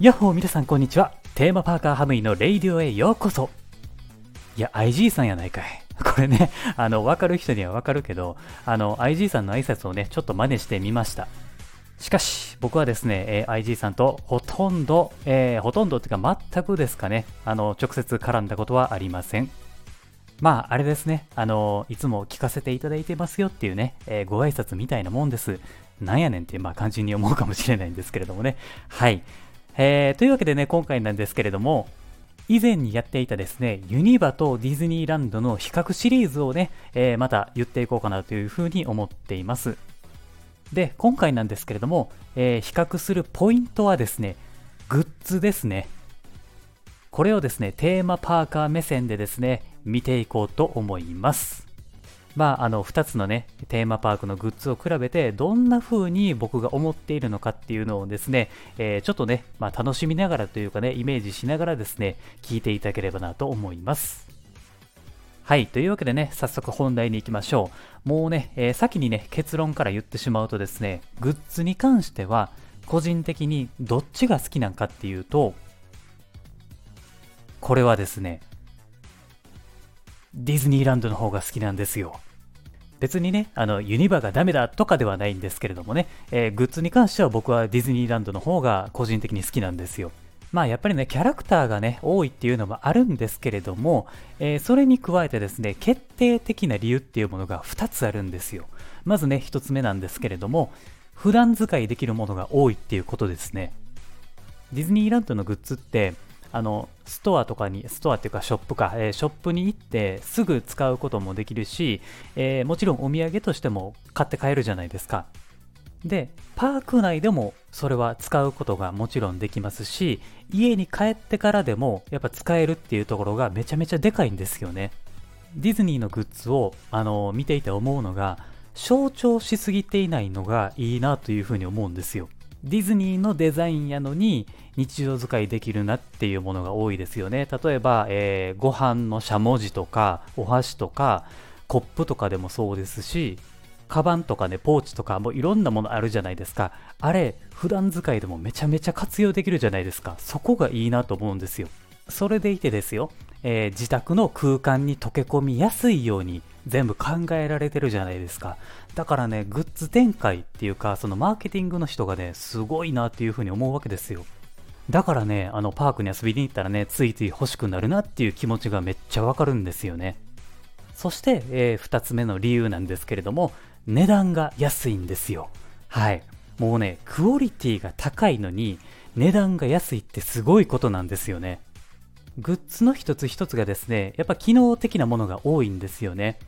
ヤッホー皆さんこんにちは。テーマパーカーハムイのレイディオへようこそ。いや、IG さんやないかい。これね、あの、わかる人にはわかるけど、あの、IG さんの挨拶をね、ちょっと真似してみました。しかし、僕はですね、えー IG さんとほとんど、えーほとんどっていうか全くですかね、あの、直接絡んだことはありません。まあ、あれですね、あの、いつも聞かせていただいてますよっていうね、えーご挨拶みたいなもんです。なんやねんって、まあ、肝心に思うかもしれないんですけれどもね。はい。えーというわけでね、今回なんですけれども、以前にやっていたですね、ユニバとディズニーランドの比較シリーズをね、えーまた言っていこうかなというふうに思っています。で、今回なんですけれども、えー比較するポイントはですね、グッズですね。これをですね、テーマパーカー目線でですね、見ていこうと思います。まあ、あの、2つのね、テーマパークのグッズを比べて、どんな風に僕が思っているのかっていうのをですね、えーちょっとね、まあ、楽しみながらというかね、イメージしながらですね、聞いていただければなと思います。はい。というわけでね、早速本題に行きましょう。もうね、えー先にね、結論から言ってしまうとですね、グッズに関しては、個人的にどっちが好きなんかっていうと、これはですね、ディズニーランドの方が好きなんですよ。別にね、あの、ユニバがダメだとかではないんですけれどもね、えーグッズに関しては僕はディズニーランドの方が個人的に好きなんですよ。まあやっぱりね、キャラクターがね、多いっていうのもあるんですけれども、えーそれに加えてですね、決定的な理由っていうものが2つあるんですよ。まずね、1つ目なんですけれども、普段使いできるものが多いっていうことですね。ディズニーランドのグッズって、あの、ストアとかに、ストアっていうかショップか、えーショップに行ってすぐ使うこともできるし、えーもちろんお土産としても買って帰るじゃないですか。で、パーク内でもそれは使うことがもちろんできますし、家に帰ってからでもやっぱ使えるっていうところがめちゃめちゃでかいんですよね。ディズニーのグッズをあの見ていて思うのが、象徴しすぎていないのがいいなというふうに思うんですよ。ディズニーのデザインやのに日常使いできるなっていうものが多いですよね。例えば、えーご飯のしゃもじとかお箸とかコップとかでもそうですし、カバンとかね、ポーチとかもういろんなものあるじゃないですか。あれ、普段使いでもめちゃめちゃ活用できるじゃないですか。そこがいいなと思うんですよ。それでいてですよ、えー自宅の空間に溶け込みやすいように全部考えられてるじゃないですか。だからね、グッズ展開っていうか、そのマーケティングの人がね、すごいなっていうふうに思うわけですよ。だからね、あのパークに遊びに行ったらね、ついつい欲しくなるなっていう気持ちがめっちゃわかるんですよね。そして、え2つ目の理由なんですけれども、値段が安いんですよ。はい。もうね、クオリティが高いのに、値段が安いってすごいことなんですよね。グッズの一つ一つがですね、やっぱ機能的なものが多いんですよね。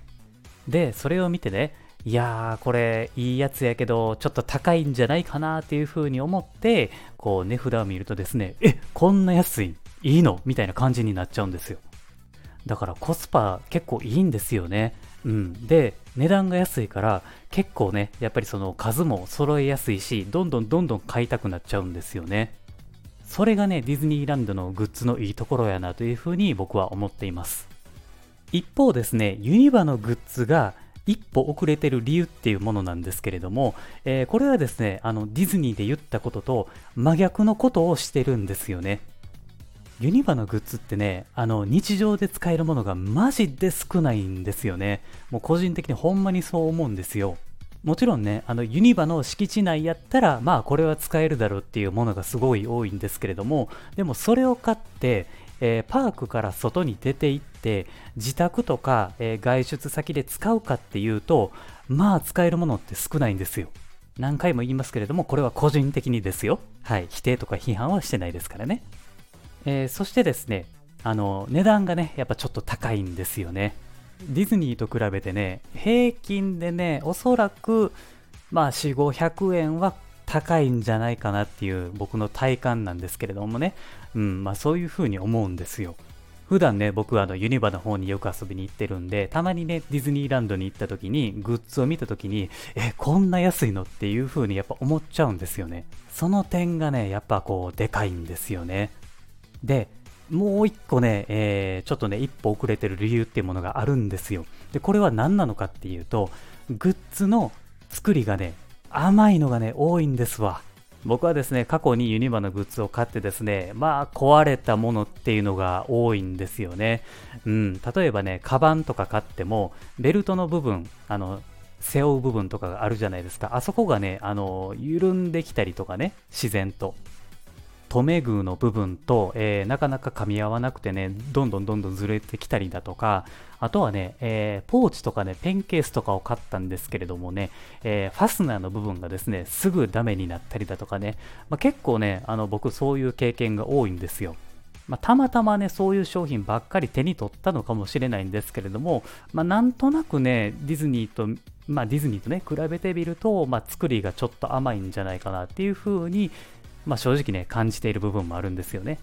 で、それを見てね、いやー、これいいやつやけど、ちょっと高いんじゃないかなっていう風に思って、こう値札を見るとですね、え、こんな安いいいのみたいな感じになっちゃうんですよ。だからコスパ結構いいんですよね。うん。で、値段が安いから結構ね、やっぱりその数も揃えやすいし、どんどんどんどん買いたくなっちゃうんですよね。それがね、ディズニーランドのグッズのいいところやなというふうに僕は思っています。一方ですね、ユニバのグッズが一歩遅れてる理由っていうものなんですけれども、えーこれはですね、あのディズニーで言ったことと真逆のことをしてるんですよね。ユニバのグッズってね、あの日常で使えるものがマジで少ないんですよね。もう個人的にほんまにそう思うんですよ。もちろんね、あのユニバの敷地内やったら、まあこれは使えるだろうっていうものがすごい多いんですけれども、でもそれを買って、えーパークから外に出て行って、自宅とか、えー外出先で使うかっていうと、まあ使えるものって少ないんですよ。何回も言いますけれども、これは個人的にですよ。はい、否定とか批判はしてないですからね。えーそしてですね、あの、値段がね、やっぱちょっと高いんですよね。ディズニーと比べてね、平均でね、おそらく、まあ、4、500円は高いんじゃないかなっていう僕の体感なんですけれどもね、うん、まあそういうふうに思うんですよ。普段ね、僕はあのユニバの方によく遊びに行ってるんで、たまにね、ディズニーランドに行った時に、グッズを見た時に、え、こんな安いのっていう風にやっぱ思っちゃうんですよね。その点がね、やっぱこう、でかいんですよね。で、もう一個ね、えーちょっとね、一歩遅れてる理由っていうものがあるんですよ。で、これは何なのかっていうと、グッズの作りがね、甘いのがね、多いんですわ。僕はですね、過去にユニバのグッズを買ってですね、まあ壊れたものっていうのが多いんですよね。うん、例えばね、カバンとか買っても、ベルトの部分、あの、背負う部分とかがあるじゃないですか。あそこがね、あの、緩んできたりとかね、自然と。留め具の部分と、えー、なかなか噛み合わなくてね、どんどんどんどんずれてきたりだとか、あとはね、えー、ポーチとかね、ペンケースとかを買ったんですけれどもね、えー、ファスナーの部分がですね、すぐダメになったりだとかね、まあ、結構ね、あの僕そういう経験が多いんですよ。まあ、たまたまね、そういう商品ばっかり手に取ったのかもしれないんですけれども、まあ、なんとなくね、ディズニーと、まあ、ディズニーとね、比べてみると、まあ、作りがちょっと甘いんじゃないかなっていう風に、まあ、正直ね、感じている部分もあるんですよね。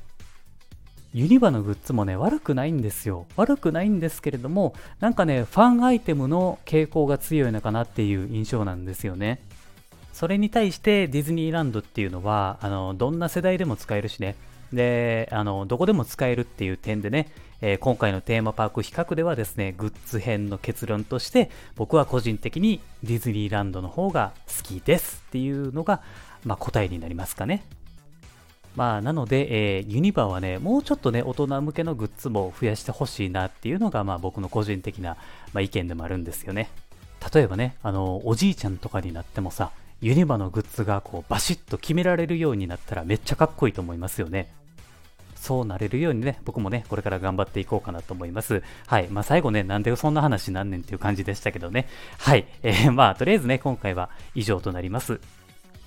ユニバのグッズもね、悪くないんですよ。悪くないんですけれども、なんかね、ファンアイテムの傾向が強いのかなっていう印象なんですよね。それに対してディズニーランドっていうのは、あの、どんな世代でも使えるしね、で、あの、どこでも使えるっていう点でね、えー、今回のテーマパーク比較ではですね、グッズ編の結論として、僕は個人的にディズニーランドの方がきですっていうのが、まあ、答えになりますかね。まあ、なので、えー、ユニバはね、もうちょっとね、大人向けのグッズも増やしてほしいなっていうのが、まあ、僕の個人的な、まあ、意見でもあるんですよね。例えばね、あの、おじいちゃんとかになってもさ、ユニバのグッズがこうバシッと決められるようになったらめっちゃかっこいいと思いますよね。そうなれるようにね、僕もね、これから頑張っていこうかなと思います。はい。まあ、最後ね、なんでそんな話なんねんっていう感じでしたけどね。はい。えー、まあ、とりあえずね、今回は以上となります。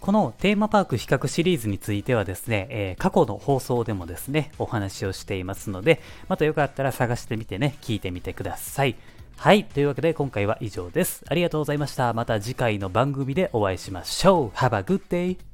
このテーマパーク比較シリーズについてはですね、えー、過去の放送でもですね、お話をしていますので、またよかったら探してみてね、聞いてみてください。はい。というわけで今回は以上です。ありがとうございました。また次回の番組でお会いしましょう。Have a good day!